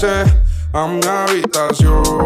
regrese a mi habitación.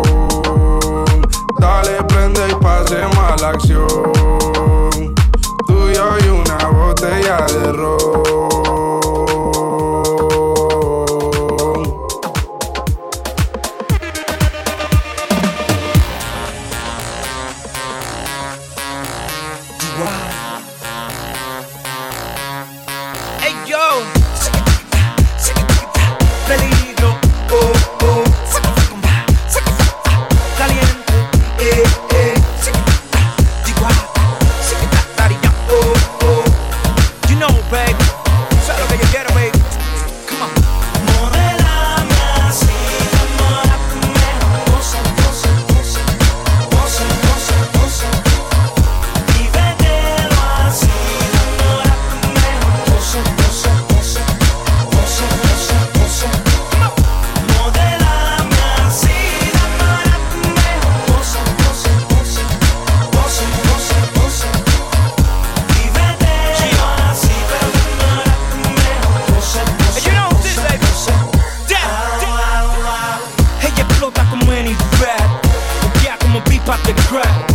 Y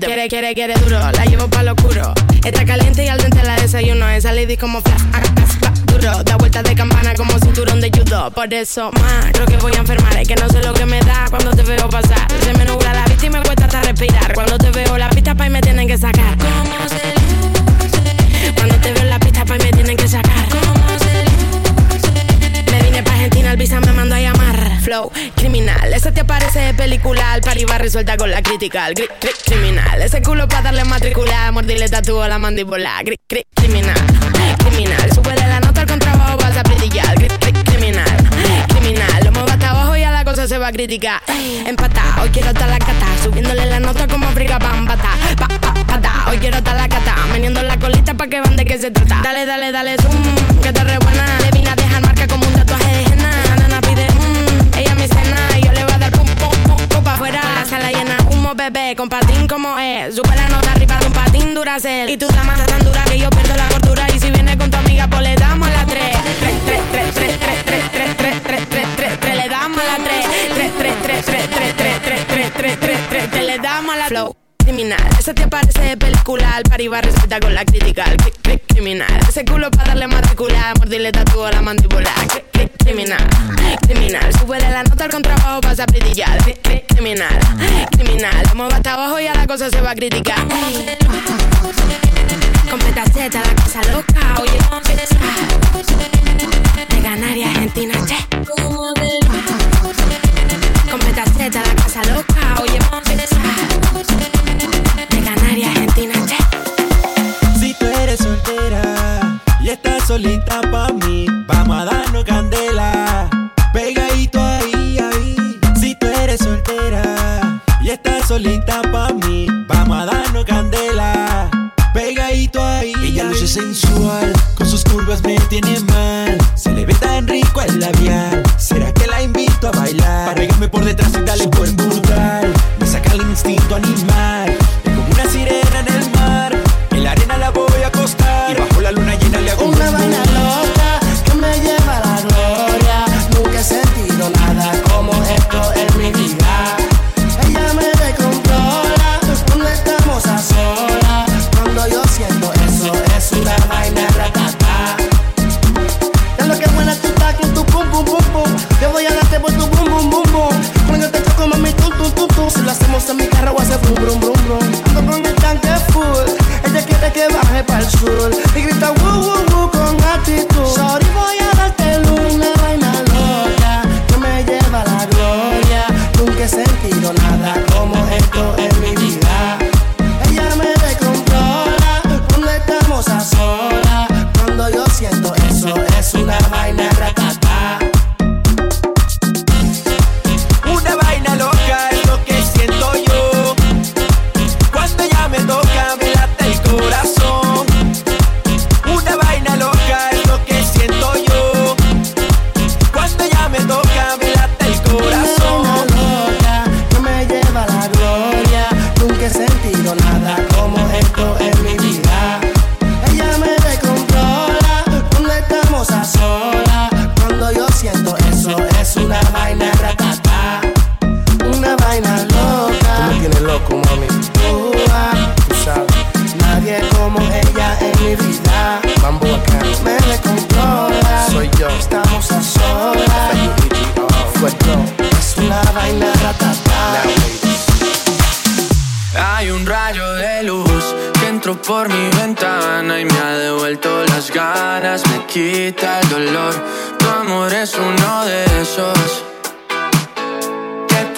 Quiere, quiere, quiere duro, la llevo pa' lo oscuro. Está caliente y al dente la desayuno. Esa lady como flash, duro. Da vuelta de campana como cinturón de judo. Por eso, más, creo que voy a enfermar. Es que no sé lo que me da cuando película. Al par va resuelta con la crítica. criminal. Ese culo para darle matrícula. Mordirle tatúo a la mandíbula. criminal. Criminal. Sube la nota al contrabajo, vas a brillar. criminal. Criminal. Lo muevo hasta abajo y a la cosa se va a criticar. Empata, hoy quiero estar la cata. Subiéndole la nota como friga pam, pata. Pa, pa, Hoy quiero estar la cata. Meneando la colita pa' que van de qué se trata. Dale, dale, dale, zoom. Que te re con patín como es. Super la nota arriba de un patín duracel. Y tu dama tan dura que yo pierdo la cordura. Y si viene con tu amiga, pues le damos a la 3. 3, 3, 3, 3, 3, 3, 3, 3, 3, 3, 3, 3, le damos a la 3. 3, 3, 3, 3, 3, 3, 3, 3, 3, 3, 3, 3, le damos la flow criminal. Ese te parece película, el con la crítica, criminal. Ese culo para darle matricular, mordirle tatu a la mandíbula, Criminal. Criminal. Súbele la nota al contrabajo, pasa a brillar. Criminal. Criminal. Vamos hasta abajo y a la cosa se va a criticar. Completa Z, la cosa loca. Oye, de ganar y Argentina, che. Completa Z, la casa loca. Oye, de ganar y Argentina, che. Si tú eres soltera y estás solita pa' mí, vamos a darnos candela. Pegadito ahí, ahí. Si tú eres soltera y estás solita pa' mí, vamos a darnos candela. Pegadito ahí. Ella luce sensual, con sus curvas me tiene mal. Se le ve tan rico el labial. ¿Será que la invito a bailar? Para pegarme por detrás y darle buen brutal. Me saca el instinto animal. Es como una sirena que baje para el sur y grita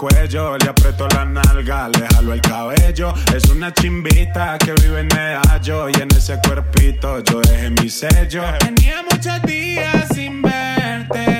Cuello, le aprieto la nalga, le jalo el cabello. Es una chimbita que vive en medallo y en ese cuerpito yo dejé mi sello. Tenía muchos días sin verte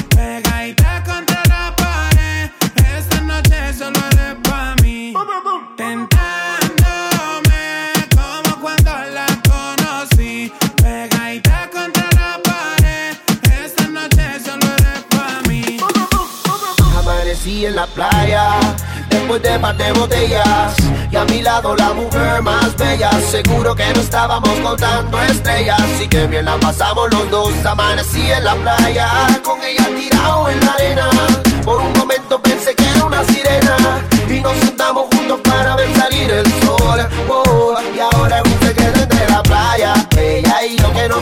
En la playa, después de par de botellas. Y a mi lado la mujer más bella. Seguro que no estábamos contando estrellas. Así que bien la pasamos los dos. Amanecí en la playa, con ella tirado en la arena. Por un momento pensé que era una sirena. Y nos sentamos juntos para ver salir el sol. Oh, y ahora es un secreto entre la playa. Ella y yo que nos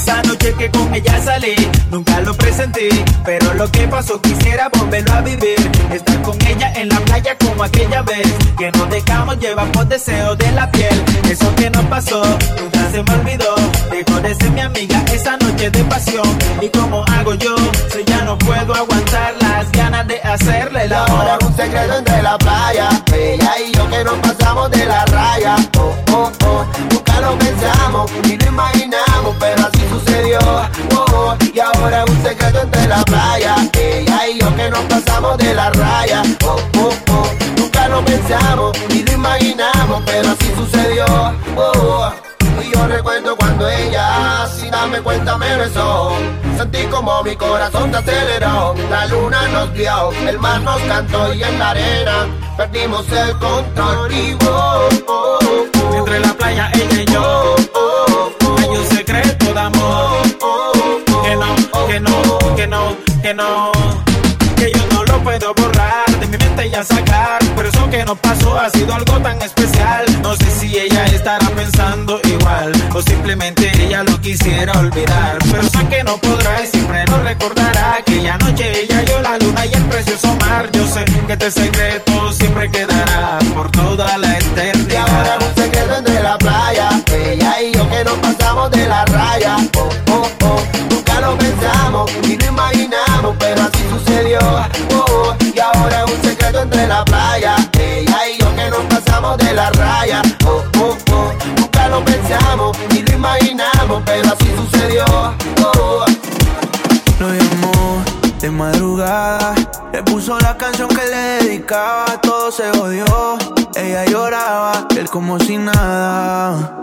Esa noche que con ella salí, nunca lo presenté, pero lo que pasó quisiera volverlo a vivir. Estar con ella en la playa como aquella vez, que nos dejamos llevar por deseo de la piel. Eso que nos pasó, nunca se me olvidó. Dejó de ser mi amiga esa noche de pasión. ¿Y como hago yo? Si ya no puedo aguantar las ganas de hacerle amor. es un secreto entre la playa. Ella y yo que nos pasamos de la raya. Oh, oh, oh. Nunca lo pensamos ni lo imaginamos, pero así sucedió. Oh. Y ahora un secreto entre la playa. Ella y yo que nos pasamos de la raya. Oh, oh, oh. Nunca lo pensamos ni lo imaginamos, pero así sucedió. Oh, oh. Y yo recuerdo cuando ella, sin darme cuenta, me besó. Sentí como mi corazón se aceleró. La luna nos vio, el mar nos cantó y en la arena perdimos el control. Y oh, oh, oh, Entre la playa ella y yo, amor. oh, oh, Que no, que no, que no, que no. Puedo borrar de mi mente ya sacar. Pero eso que nos pasó ha sido algo tan especial. No sé si ella estará pensando igual. O simplemente ella lo quisiera olvidar. Pero sé que no podrá y siempre lo recordará. Aquella noche ella yo la luna y el precioso mar. Yo sé que este secreto siempre quedará por toda la Y ahora eternidad. un secreto entre la playa. Ella y yo que nos pasamos de la raya. Oh, oh, oh. Nunca lo pensamos ni lo imaginamos, pero así sucedió. Ahora es un secreto entre la playa. Ella y yo que nos pasamos de la raya. Oh, oh, oh. Nunca lo pensamos ni lo imaginamos, pero así sucedió. Lo llamó de madrugada. Le puso la canción que le dedicaba. Todo se odió. Ella lloraba, él como si nada.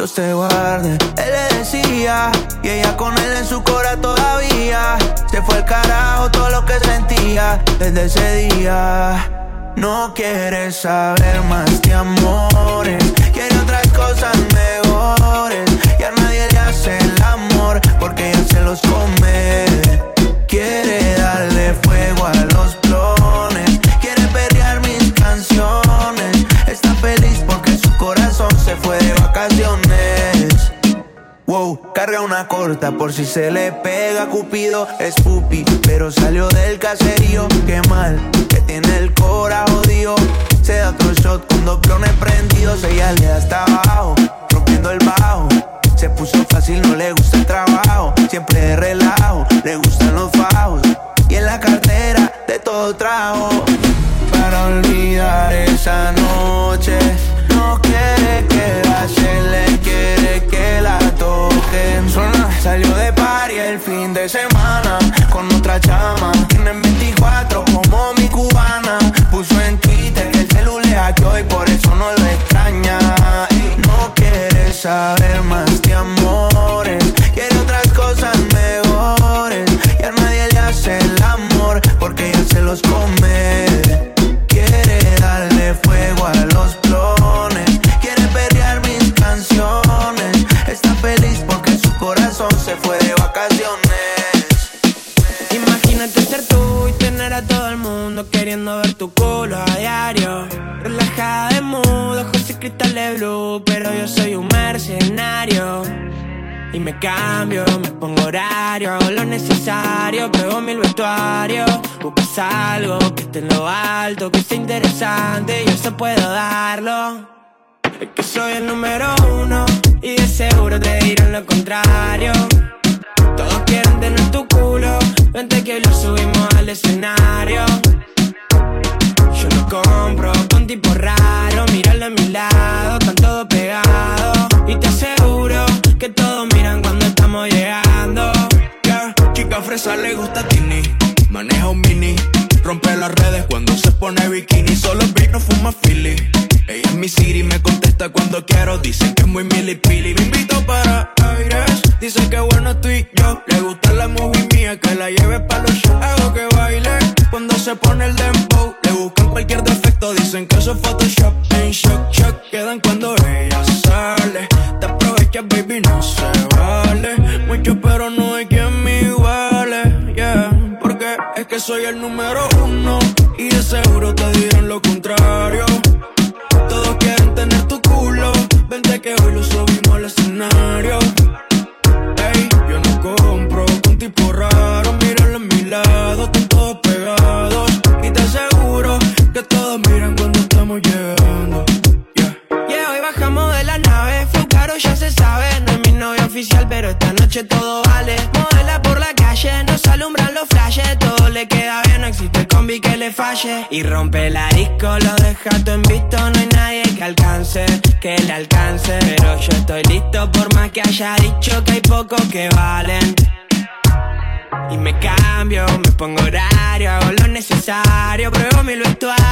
Dios te guarde, él le decía. Y ella con él en su cora todavía. Se fue el carajo todo lo que sentía desde ese día. No quiere saber más de amores. Quiere otras cosas mejores. Y a nadie le hace el amor porque ella se los come. Quiere darle fuego a los. Por si se le pega Cupido es pupi, pero salió del caserío. Qué mal, que tiene el cora jodido. Se da otro shot con dos clones prendidos. Ella le da hasta abajo, rompiendo el bajo. Se puso fácil, no le gusta el trabajo. Siempre de relajo, le gustan los fajos. Y en la cartera de todo trajo. Para olvidar esa noche, no quiere quedarse, le quiere que la toquen. Salió de party el fin de semana con otra chama.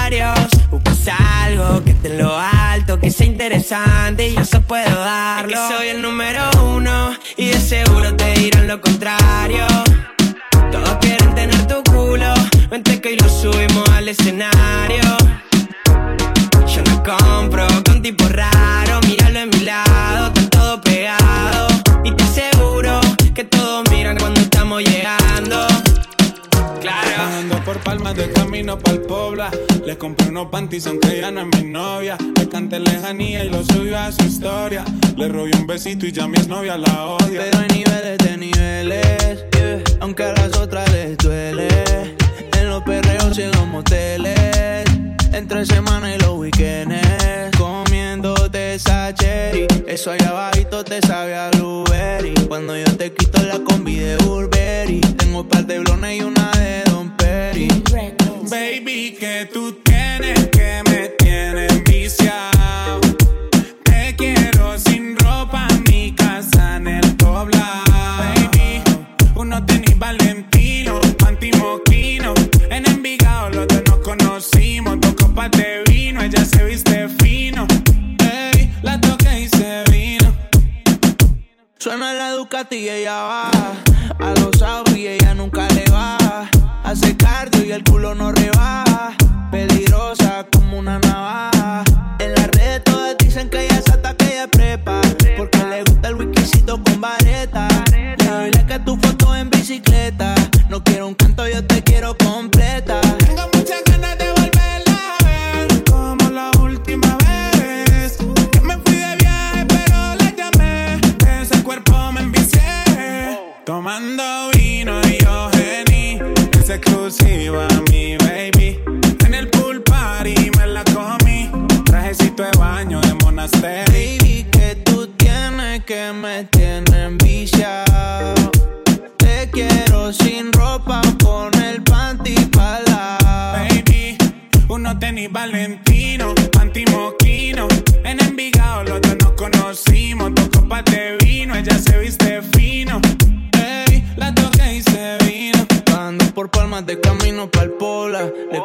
Vestuarios. Buscas algo que esté en lo alto, que sea interesante y yo se puedo darlo. Es que soy el número uno y de seguro te dirán lo contrario. Todos quieren tener tu culo, vente que hoy lo subimos al escenario. Yo no compro con tipo raro, míralo en mi Le compré unos panties aunque ya no es mi novia. Le canté lejanía y lo subió a su historia. Le robé un besito y ya mi novia la odia. Pero hay niveles de niveles, aunque a las otras les duele. En los perreos y en los moteles, entre semana y los weekends, comiéndote esa cherry. Eso allá abajito te sabe a blueberry. Cuando yo te quito la combi de Burberry, tengo un par de blones y una de Don Perry. Baby, que tú tienes que me tienes viciado. Te quiero sin ropa mi casa en el poblado. Baby, uno tenis Valentino, antimoquino. En Envigado los dos nos conocimos. Dos copas de vino, ella se viste fino. Ey, la toqué y se vino. Suena la Ducati y ella va A los Audi ella nunca Y el culo no rebaja Peligrosa como una navaja. En las redes todas dicen que ella se ataca y es prepa. Porque le gusta el whiskycito con vareta. Le doy a tu foto en bicicleta. No quiero un canto, yo te quiero completa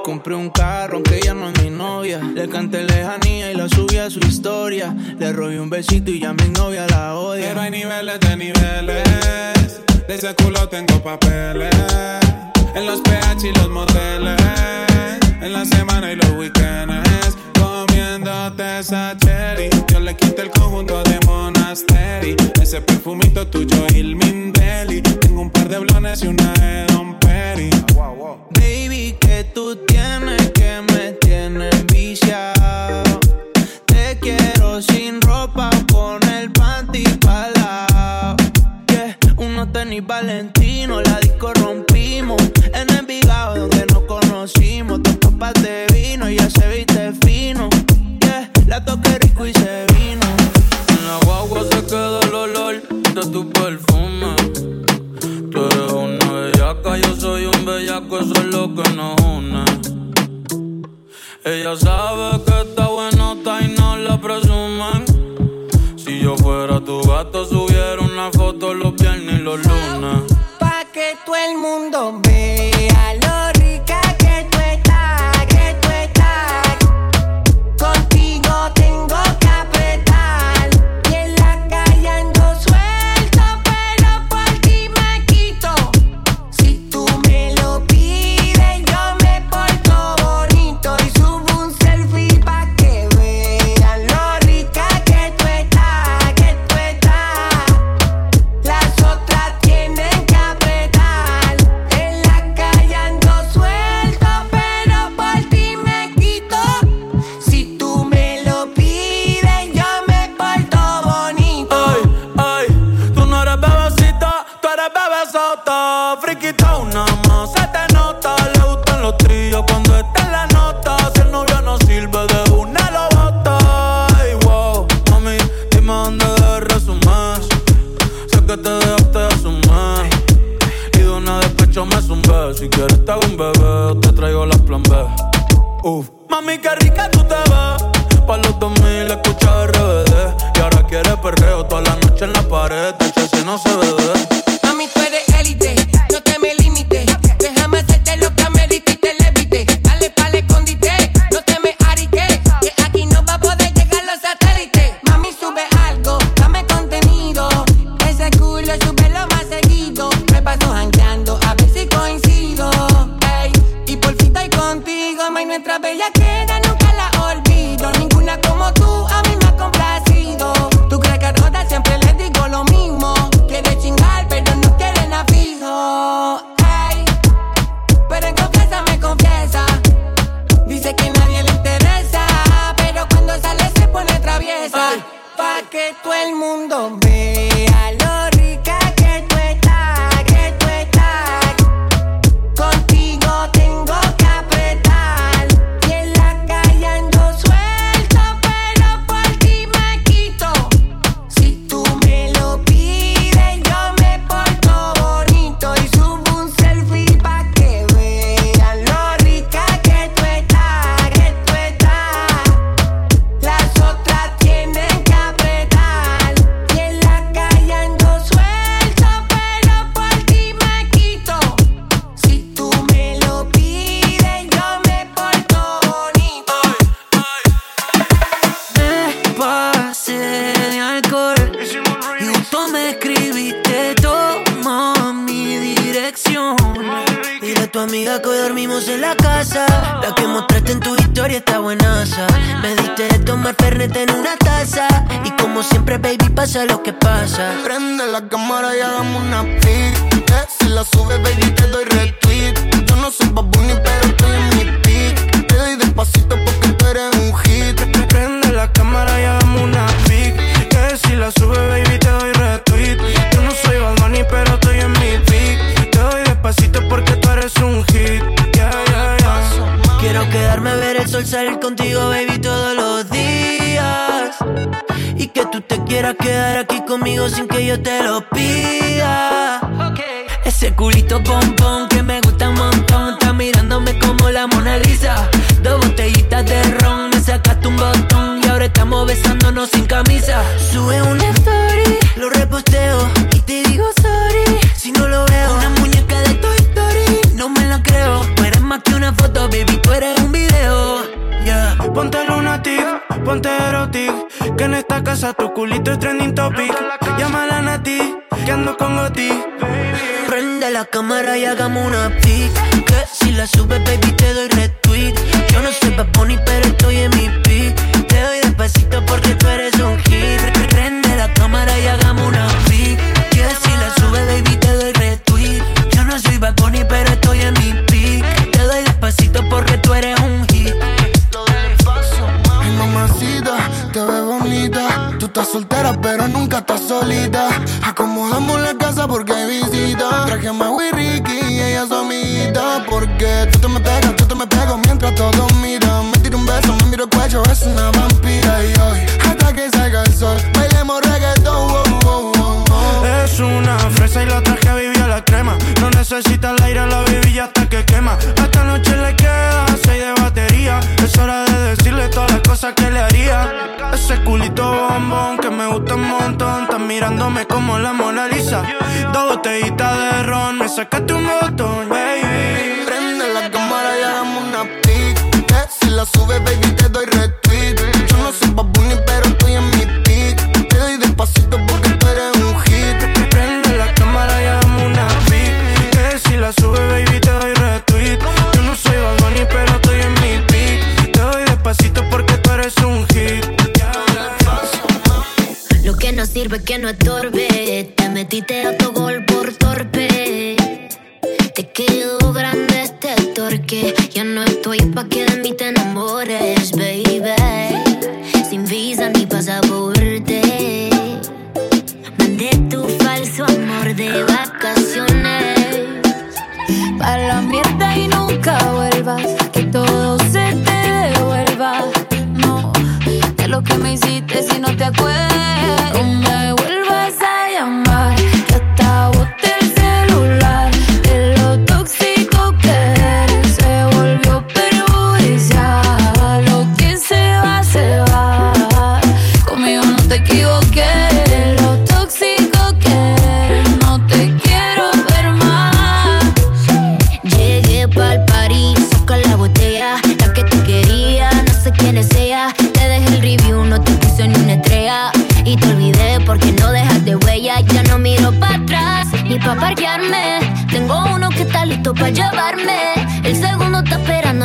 Compré un carro aunque ella no es mi novia. Le canté lejanía y la subí a su historia. Le robé un besito y ya mi novia la odia. Pero hay niveles de niveles. De ese culo tengo papeles. En los PH y los moteles. En la semana y los weekends. Comiéndote esa cherry. Yo le quité el conjunto de Monastery. Ese perfumito tuyo, y el Mindeli. Tengo un par de blones y una de Don Perry. Baby, tú tienes que me tienes viciado. Te quiero sin ropa con el panty palao. Yeah, unos tenis Valentino, la Ella sabe que está buenota y no la presuman. Si yo fuera tu gato, subiera una foto los viernes y los lunes. Pa' que todo el mundo uff. Mami, qué rica tú te vas, Pa' los 2000 escucha RBD. Y ahora quiere perreo toda la noche en la pared. Te si no se bebe. la cámara y hagamos una pic. Que si la subes, baby, te doy retweet. Yo no soy Bad Bunny, pero estoy en mi pic. Te doy despacito porque tú eres un hit. Prende la cámara y hagamos una pic. Que si la subes, baby, te doy retweet. Yo no soy Bad Bunny, pero estoy en mi pic. Te doy despacito porque tú eres un hit. Mi mamacita, te ves bonita. Tú estás soltera, pero nunca estás solita. Acomodamos que Mau y Ricky ella es amiguita. Porque tú te me pegas, tú te me pegas mientras todos miran. Me tiro un beso, me miro el cuello, es una vampira. Y hoy, hasta que salga el sol, bailemos reggaetón oh, oh, oh, oh. Es una fresa y la otra que vivió la crema. No necesita el aire, la bebilla hasta que quema. ese culito bombón que me gusta un montón. Estás mirándome como la Mona Lisa. Dos botellitas de ron, me sacaste un botón, baby. Prende la cámara y hagamos una pic. Si la sube, baby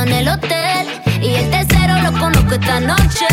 en el hotel. Y el tercero lo conozco esta noche.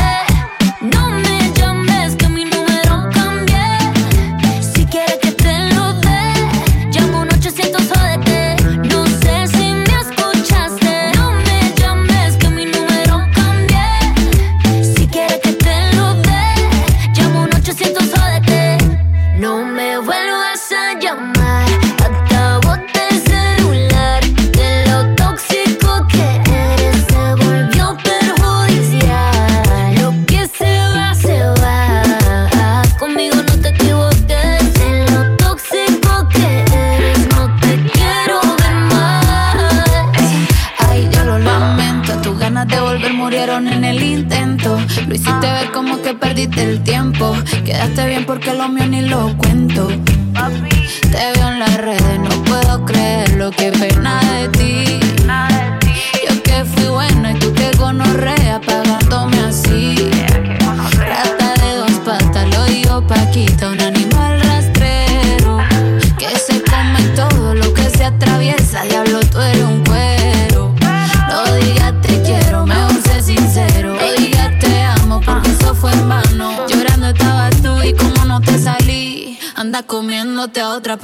que lo mío ni loco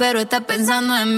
pero está pensando en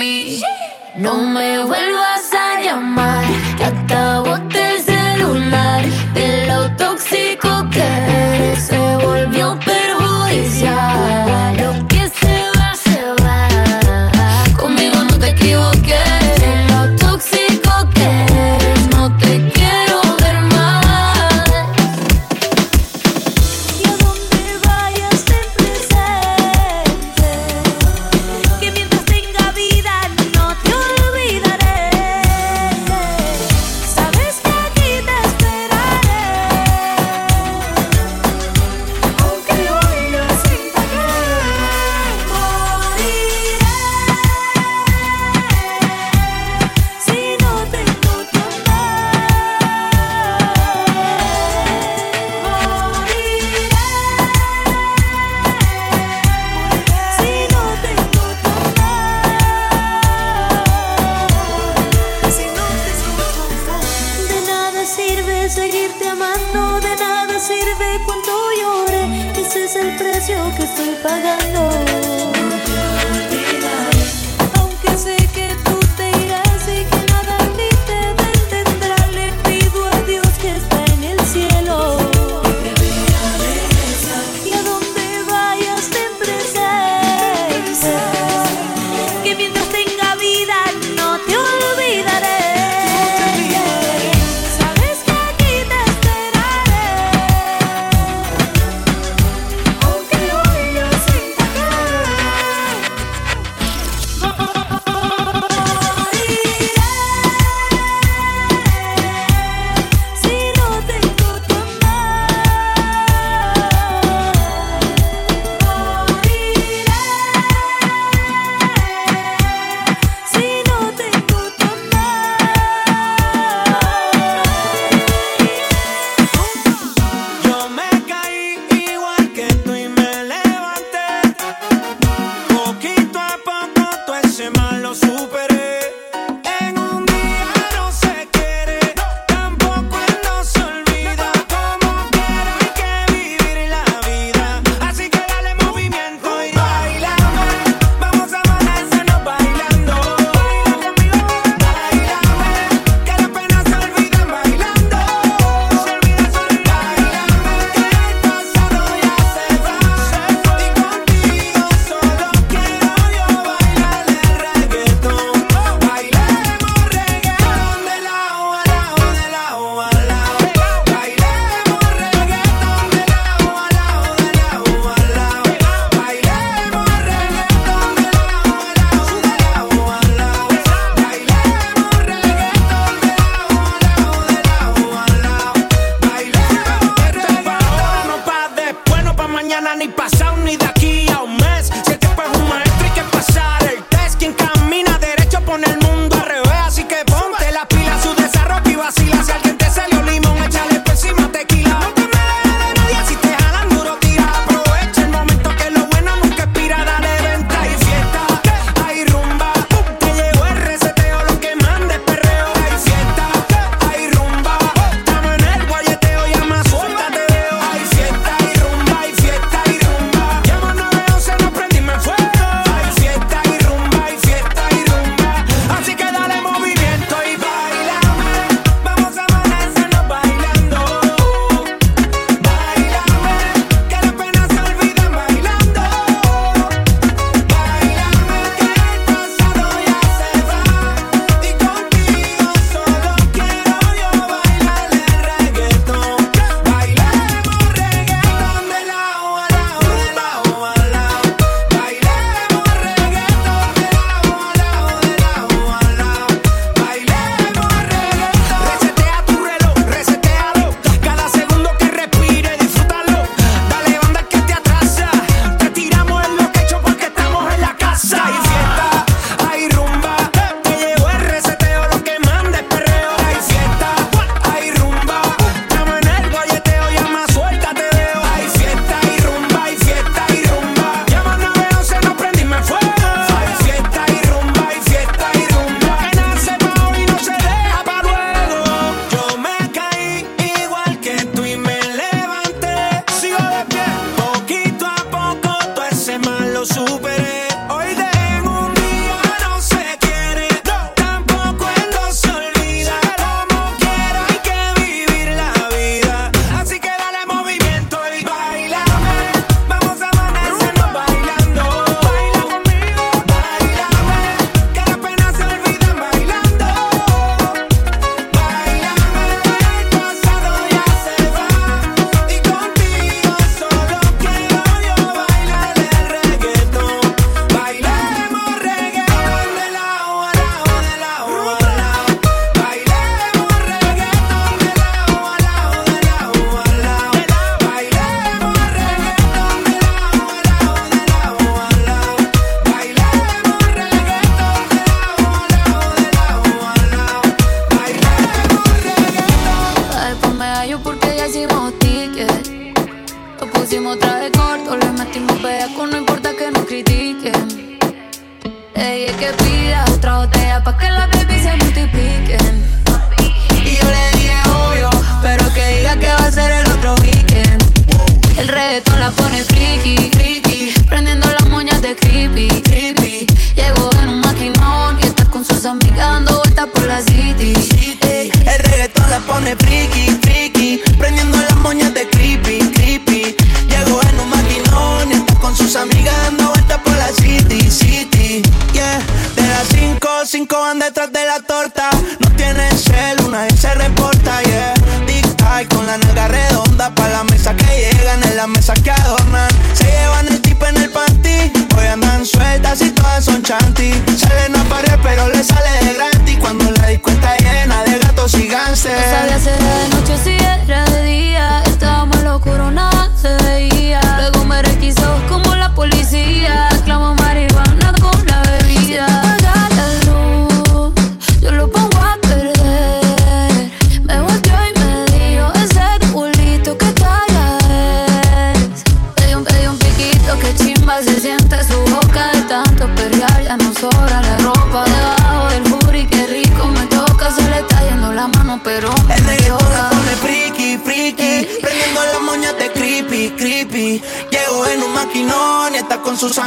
sirve cuando llore, ese es el precio que estoy pagando.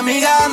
amiga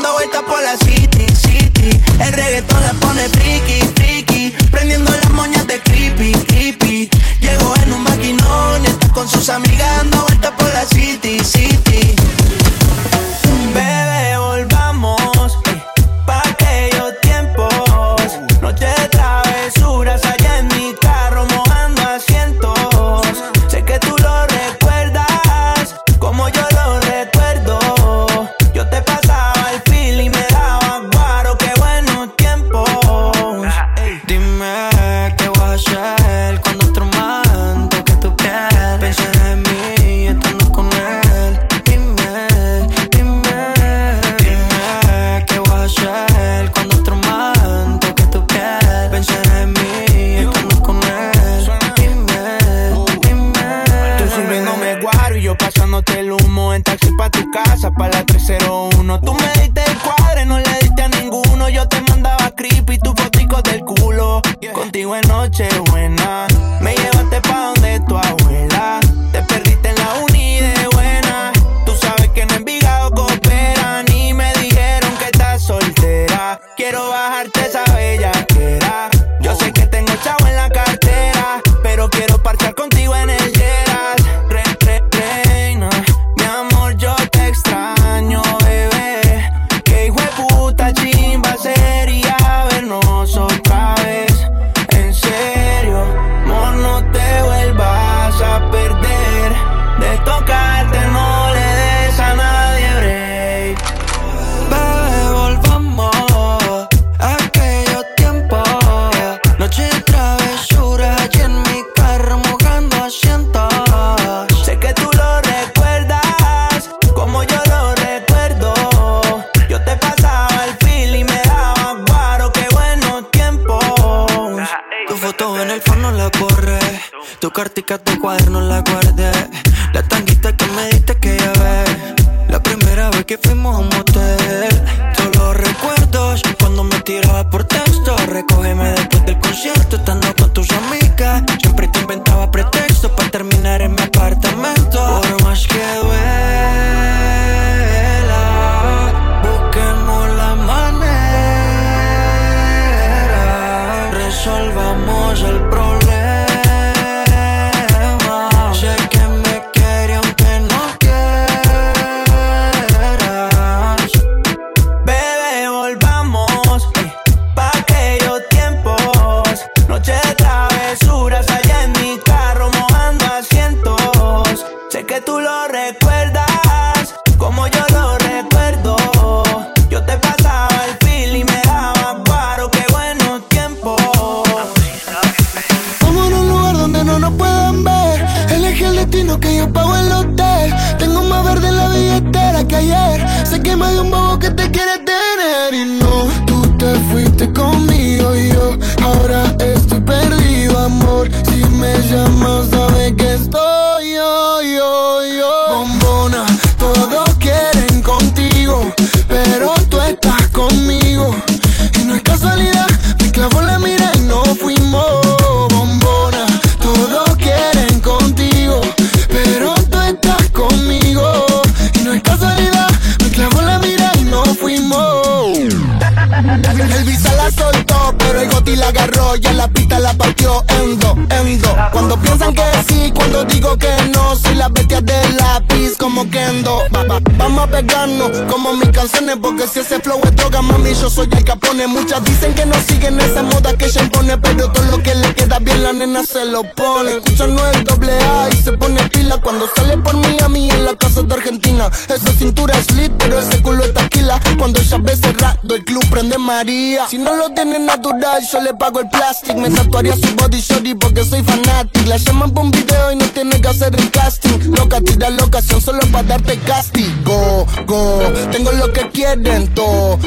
digo que no, soy la bestia del lápiz como Kendo. Va, vamos a pegarnos como mis canciones, porque si ese flow es droga, mami, yo soy el capone. Muchas dicen que no siguen esa moda que ella impone, pero todo lo que le queda bien la nena se lo pone. Escucha no el doble A y se pone pila cuando sale por Miami en la casa de Argentina. Esa cintura es lit, pero ese culo es taquila. Cuando ella ve cerrado, el club prende María. Si no lo tiene natural, yo le pago el plástico. Me tatuaría su body shorty porque soy fanatic. La llaman por un video y no tiene que hacer el casting casting. Loca, tira locación solo para darte castigo. Go, tengo lo que quieren todo.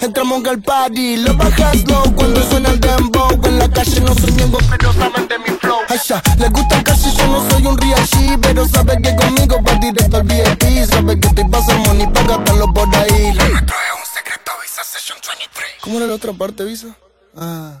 Entramos al party, lo bajas low cuando suena el dembow. En la calle no soy miembro, pero saben de mi flow. Aisha, les gusta casi, yo no soy un real G, pero sabe que conmigo va directo al VIP. Sabe que te pasa money, págatelo por ahí. Lo un secreto, Visa Session 23. ¿Cómo era la otra parte, Visa? Ah.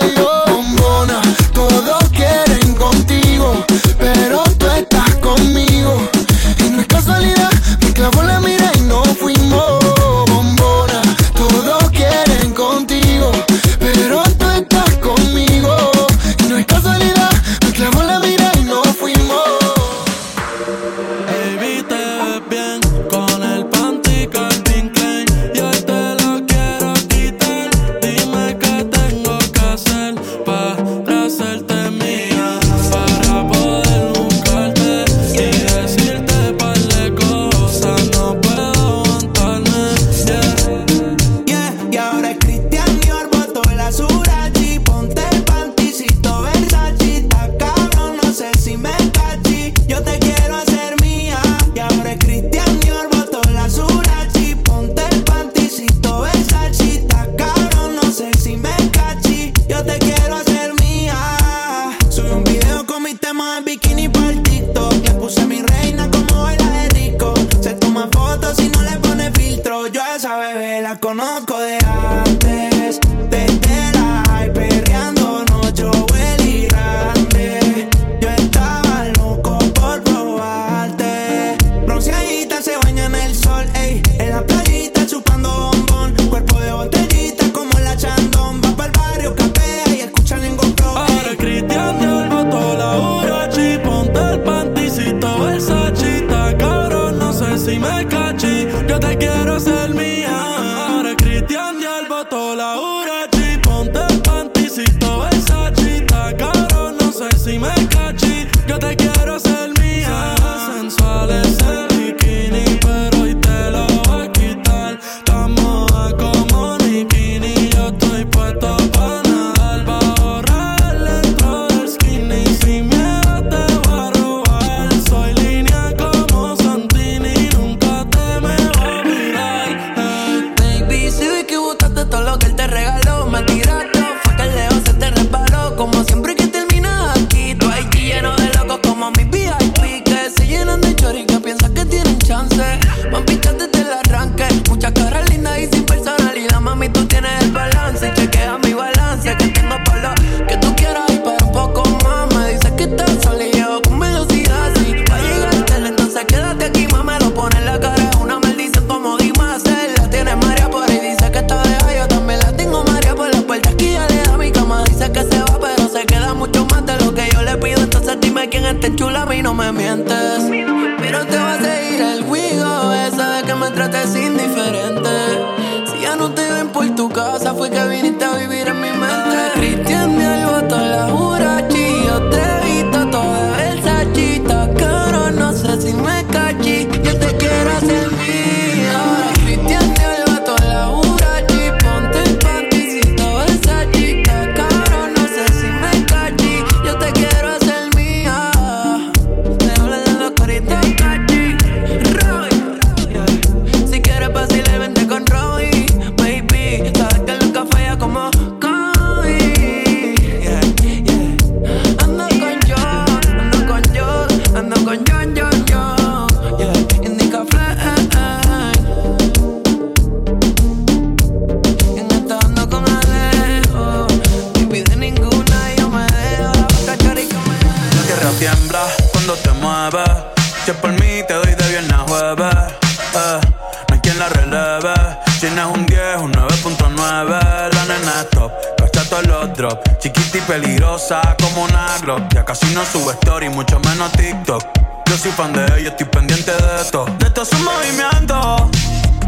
Pretty peligrosa como Naglo. Ya casi no sube story, mucho menos TikTok. Yo soy fan de ella, estoy pendiente de esto. De esto es un movimiento.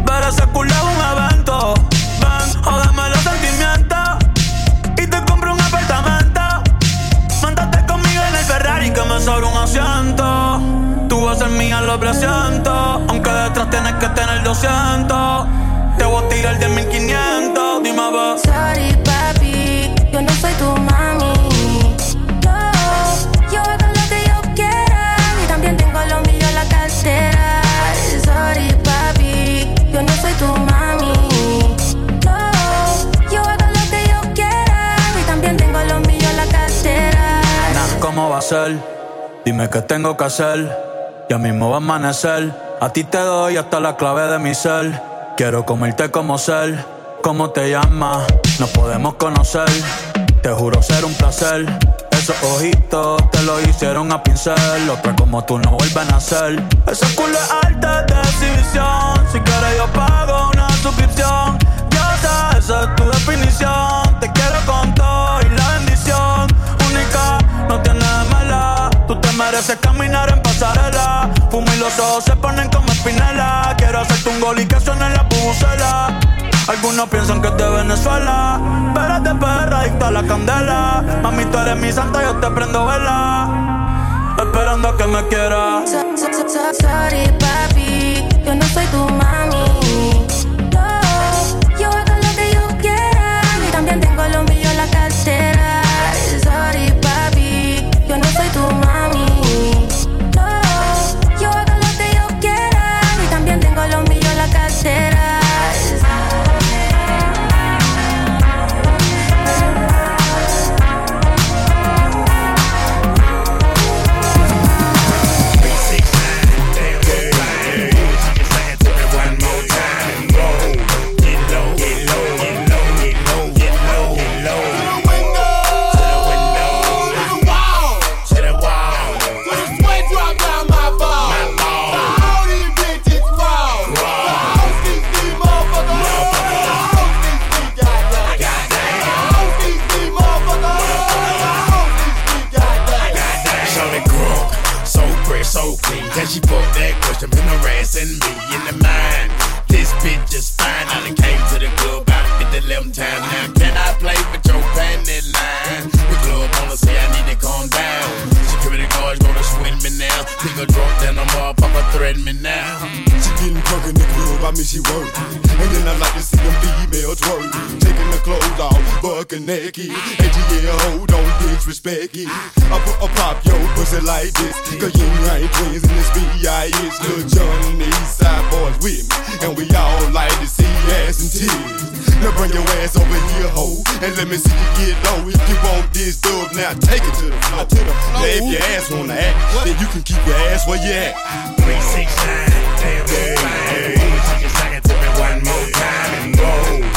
Pero ese culo un evento. Ven, jódame los sentimientos. Y te compro un apartamento. Montate conmigo en el Ferrari que me sobra un asiento. Tú vas a ser mía, lo presiento. Aunque detrás tienes que tener 200. Te voy a tirar 10.500. Dime, va. Sorry, baby. Dime qué tengo que hacer. Ya mismo va a amanecer. A ti te doy hasta la clave de mi ser. Quiero comerte como ser. ¿Cómo te llamas? Nos podemos conocer. Te juro ser un placer. Esos ojitos te lo hicieron a pincel. Otra como tú no vuelven a ser. Ese culo es alta decisión. Si quieres, yo pago una suscripción. Diosa, esa es tu definición. Te mereces caminar en pasarela. Fumo y los ojos se ponen como espinela. Quiero hacerte un gol y que suene la bucela. Algunos piensan que es de Venezuela. Pero es de perra, adicta a la candela. Mami, tú eres mi santa, yo te prendo vela. Esperando que me quieras. So- so- so- so- Sorry, papi, yo no soy tu mami. Grown, so fresh, so clean. Can she fuck that question? Been harassing me in the mind. This bitch is fine. I done came to the club about 50 11 time. Now can I play with your panty line? The club wanna say I need to calm down. Me now. Nigga drunk, then I'm all papa threaten me now. She getting drunk in the club, I mean she work. And then I like to see them females twerk. Taking the clothes off, bucking naked. And yeah, hold on, disrespect it. I put a pop yo pussy like this. Cause you ain't twins in this B.I.S. Lil John and the East Side boys with me. And we all like to see ass and titties. Now bring your ass over here, ho. And let me see you get low. If you want this dub, now take it to the floor. To the floor. Now if your ass wanna act, then you can keep your ass where you at. Three, six, nine, damn, damn, fine. She can suck it to me one more time and go.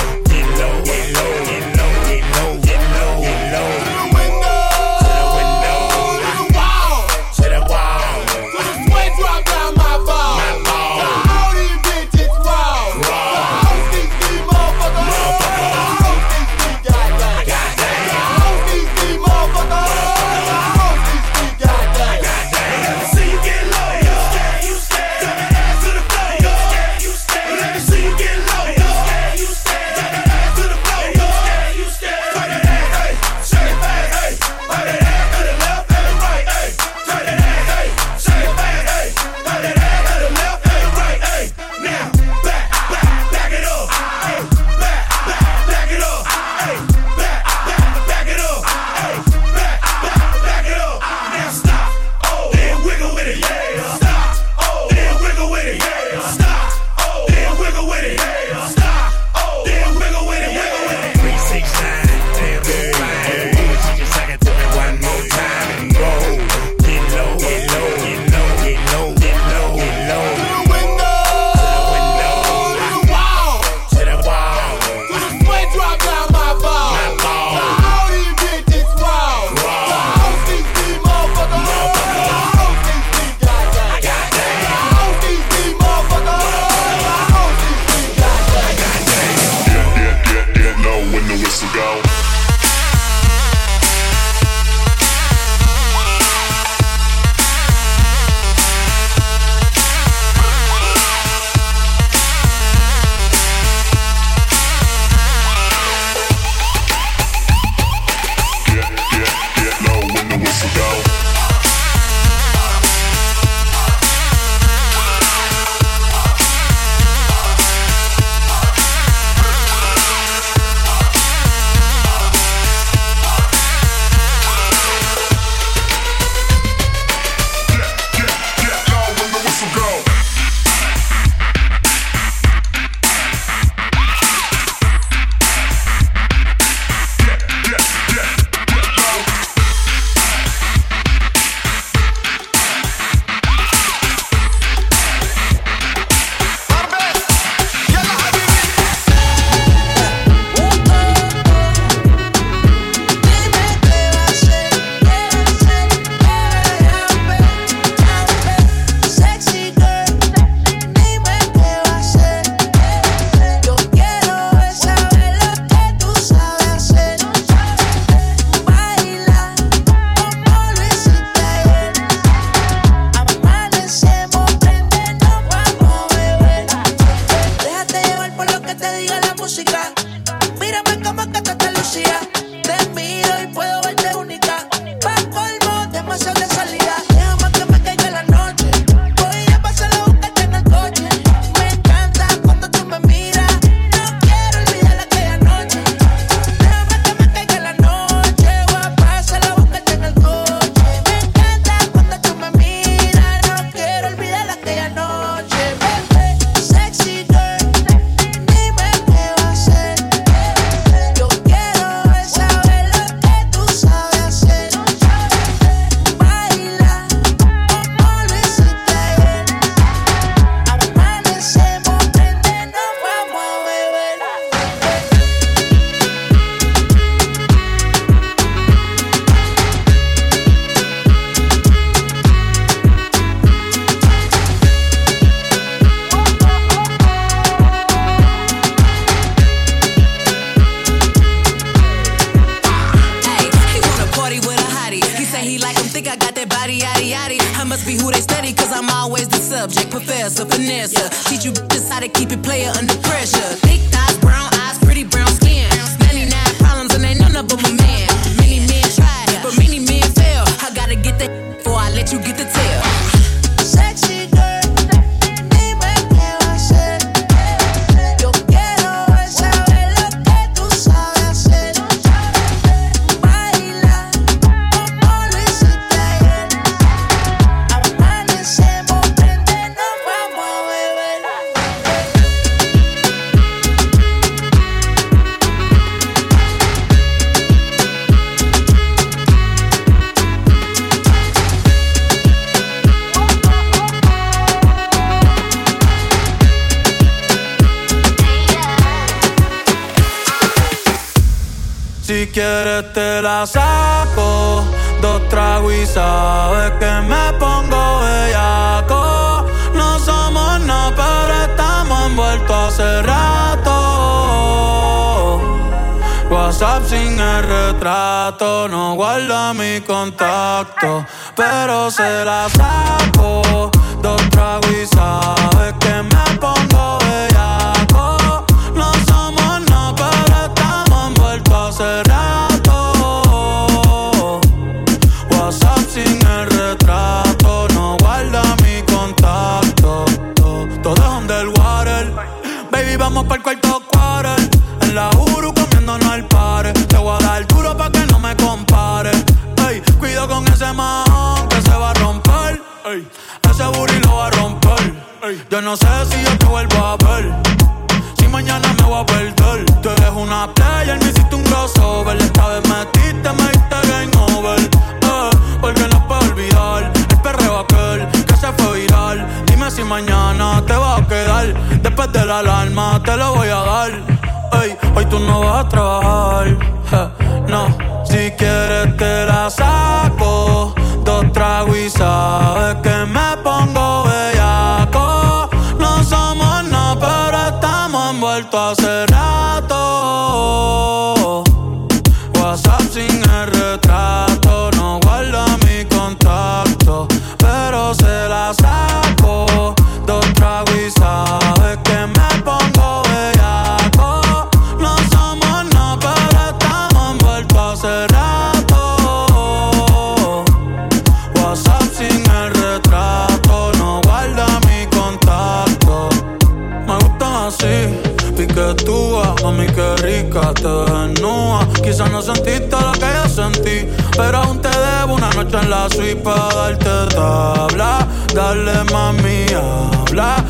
Para darte tabla. Dale mami, habla,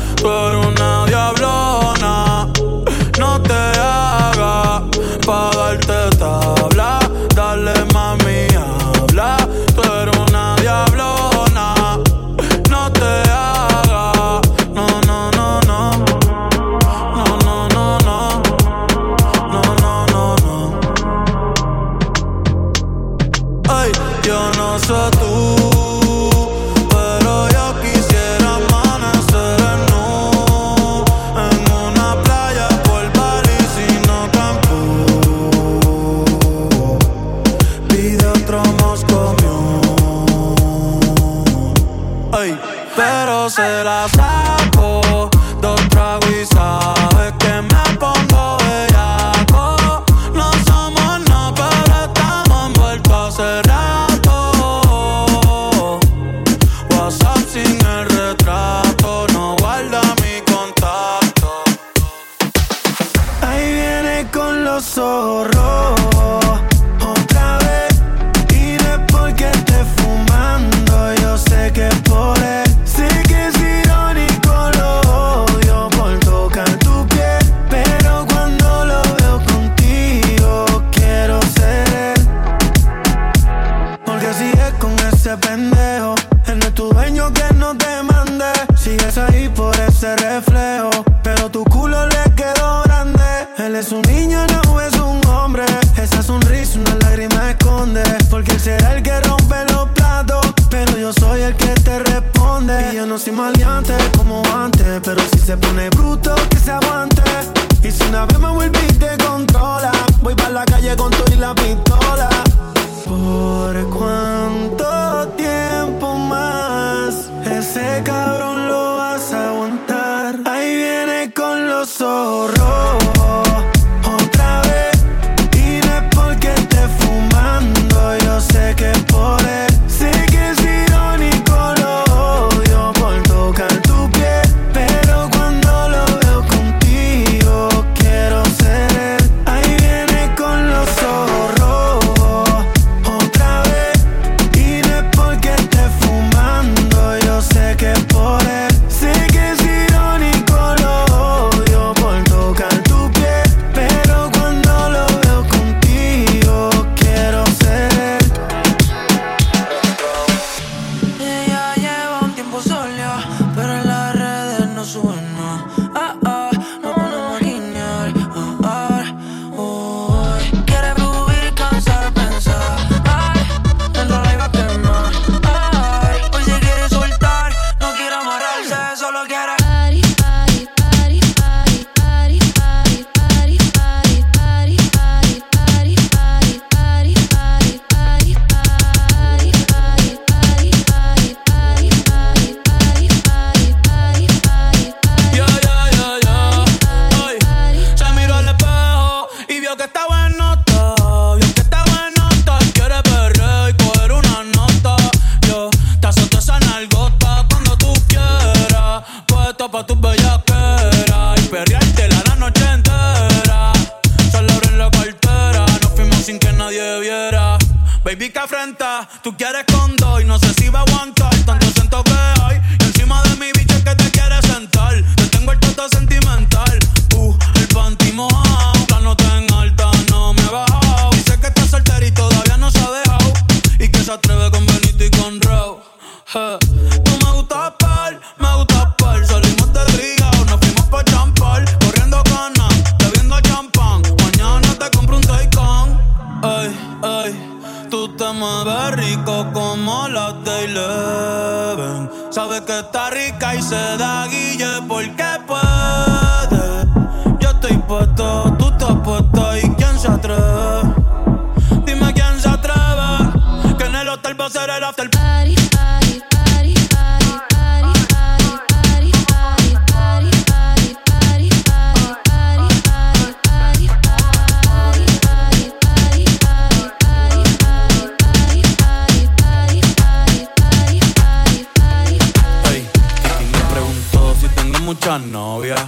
muchas novias.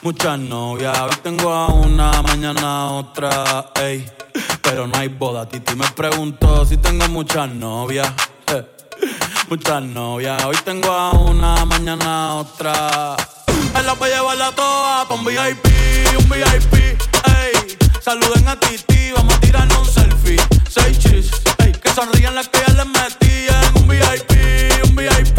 Muchas novias, hoy tengo a una, mañana otra, ey. Pero no hay boda, Titi me preguntó si tengo muchas novias. eh. Muchas novias, hoy tengo a una, mañana otra. Él la voy a llevarla toda pa' un VIP, un VIP, ey. Saluden a Titi, vamos a tirarnos un selfie. Seis chis, ey. Que sonrían las que ya les metí en un VIP, un VIP.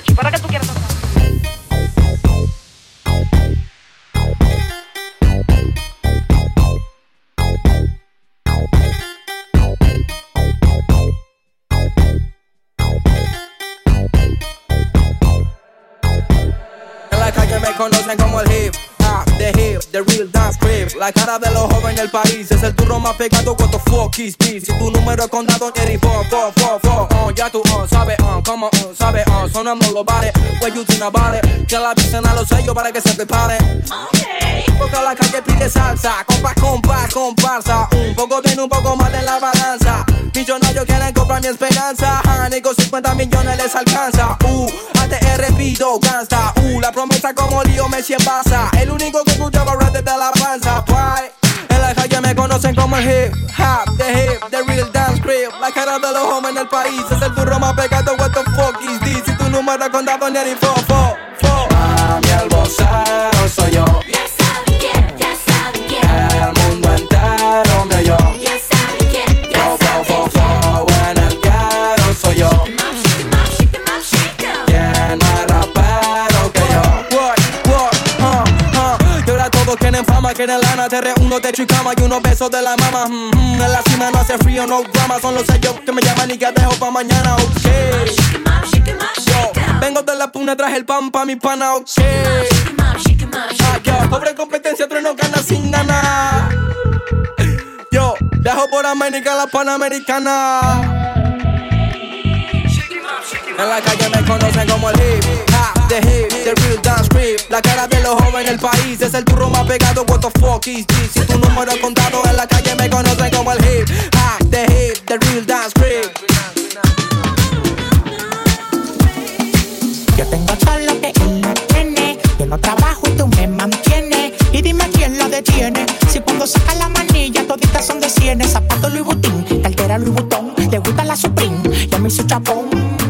Muchacho. ¿Para qué tú quieres me conocen como el hip hop, the hip, the real dance crib. La cara de los del país es el turro más pegado. What the fuck is this? Si tu número es condado, fo, fo, fo. Oh, ya tú, oh, sabe, oh, como, oh, sabe, oh, sonando los bares. What you think? Que la avisen a los sellos para que se preparen. Porque la calle pide salsa, compa, compa, comparsa. Un poco bien, un poco más de la balanza. Millonarios quieren comprar mi esperanza. Con 50 millones les alcanza. Uh, ATR pido, gangsta. Uh, la promesa como lío en Barça. El único que escuchaba rap desde la panza. Why? Conocen como el hip hop, the hip, the real dance crib. La cara de los hombres en el país es el turro más pegado. What the fuck is this? Si tu número es condado, ni el fo, fo, fo. TR1, techo y cama y unos besos de la mama. Mm-hmm. En la cima no hace frío, no drama. Son los sellos que me llaman y que dejo pa' mañana, ok. Yo, vengo de la puna, traje el pan pa' mi pana, ok. Ah, yo, pobre competencia, trueno gana sin ganar. Yo, dejo por América la panamericana. En la calle me conocen como el the hip, the real dance crib. La cara de los jóvenes del país es el turro más pegado. What the fuck is this? Si tu número es contado en la calle me conocen como el hip hop, the hip, the real dance crib. Yo tengo todo lo que él no tiene. Yo no trabajo y tú me mantienes. Y dime quién la detiene. Si cuando saca la manilla, toditas son de cienes. Zapato Louis Vuitton, cartera Louis Vuitton. Le gusta la Supreme, y a mí su chapón.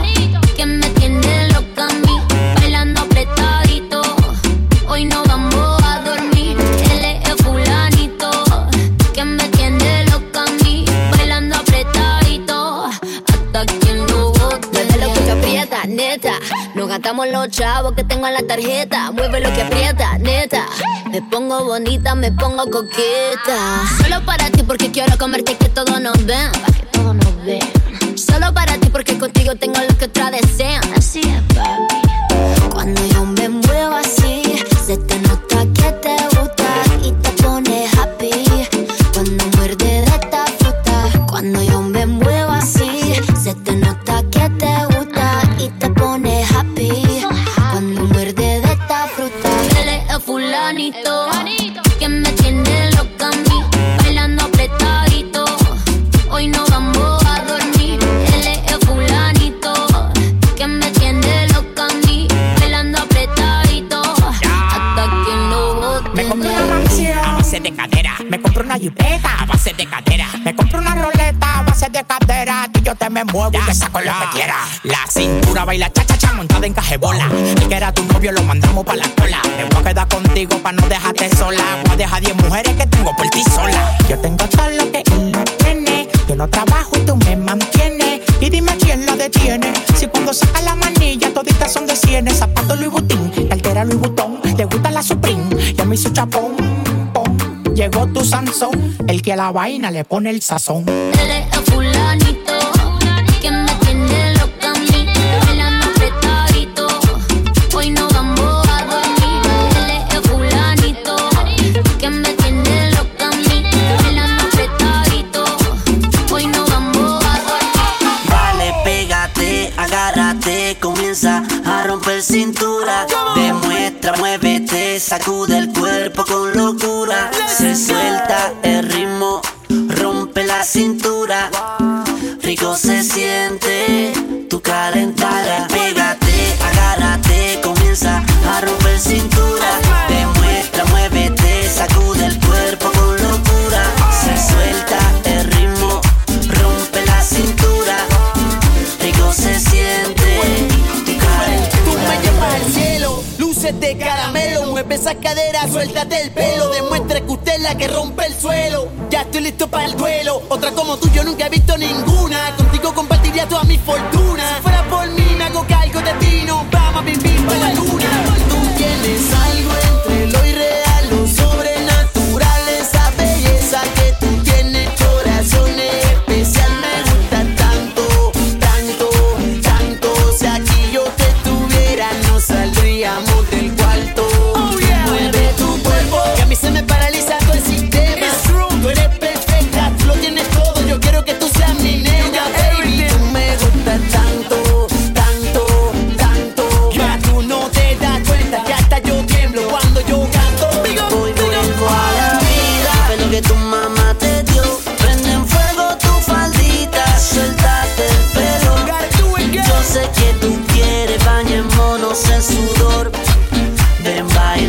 Gastamos los chavos que tengo en la tarjeta. Mueve lo que aprieta, neta. Me pongo bonita, me pongo coqueta. Solo para ti porque quiero comerte que todo nos ven. Que todo nos ven. Solo para ti porque contigo tengo lo que otra desean. Así es, papi. Cuando yo fulanito que me tiene loca a mí, bailando apretadito. Hoy no vamos a dormir. Él es el fulanito que me tiene loca a mí, bailando apretadito. Hasta que lo bote. Me compré una mansión a base de cadera. Me compré una jipeta a base de cadera. Me compré una roleta a base de cadera. Yo te me muevo y te saco lo que quieras. La cintura baila cha cha cha montada en cajebola. El que era tu novio lo mandamos pa' la cola. Me voy a quedar contigo pa' no dejarte sola. Voy a dejar 10 mujeres que tengo por ti sola. Yo tengo todo lo que él no tiene. Yo no trabajo y tú me mantienes. Y dime quién la detiene. Si cuando saca la manilla, toditas son de cienes. Zapato Louis Vuitton, cartera Louis Vuitton. Le gusta la Supreme y a mí su chapón. pom. Llegó tu Sansón, el que a la vaina le pone el sazón. Él es el fulanito a romper cintura. Demuestra, muévete, sacude el cuerpo esas caderas, suéltate el pelo. Demuestre que usted es la que rompe el suelo. Ya estoy listo para el duelo. Otra como tú, yo nunca he visto ninguna. Contigo compartiría toda mi fortuna.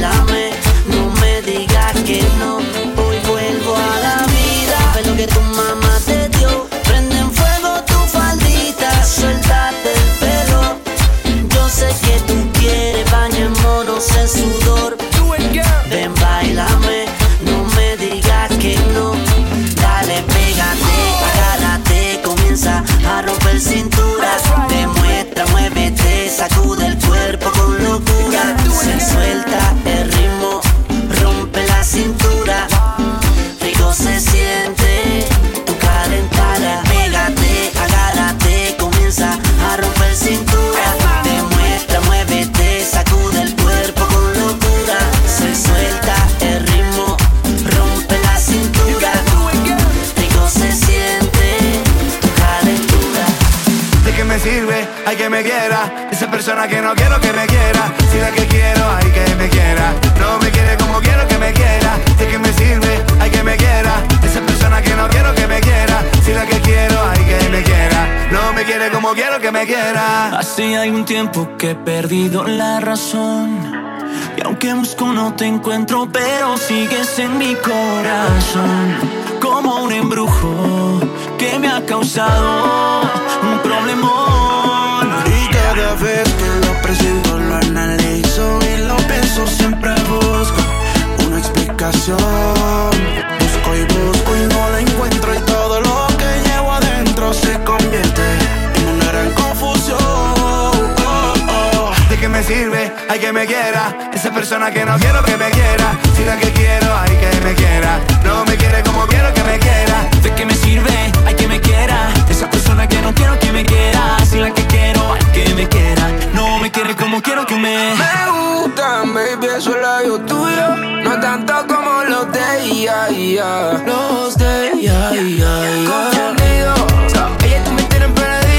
bailame Si hay un tiempo que he perdido la razón. Y aunque busco no te encuentro, pero sigues en mi corazón. Como un embrujo que me ha causado un problemón. Y cada vez que lo presento, lo analizo y lo pienso, siempre busco una explicación. Busco y busco y no la encuentro, y todo lo que llevo adentro se me sirve, hay que me quiera. Esa persona que no quiero que me quiera, si la que quiero, hay que me quiera. No me quiere como quiero que me quiera. De que me sirve, hay que me quiera. Esa persona que no quiero que me quiera, si la que quiero, hay que me quiera. No me quiere como quiero que me. Me gustan, baby, eso es lo tuyo. No tanto como los de ella, yeah, los de ella, yeah, Confundido, ella tú me tienes perdido.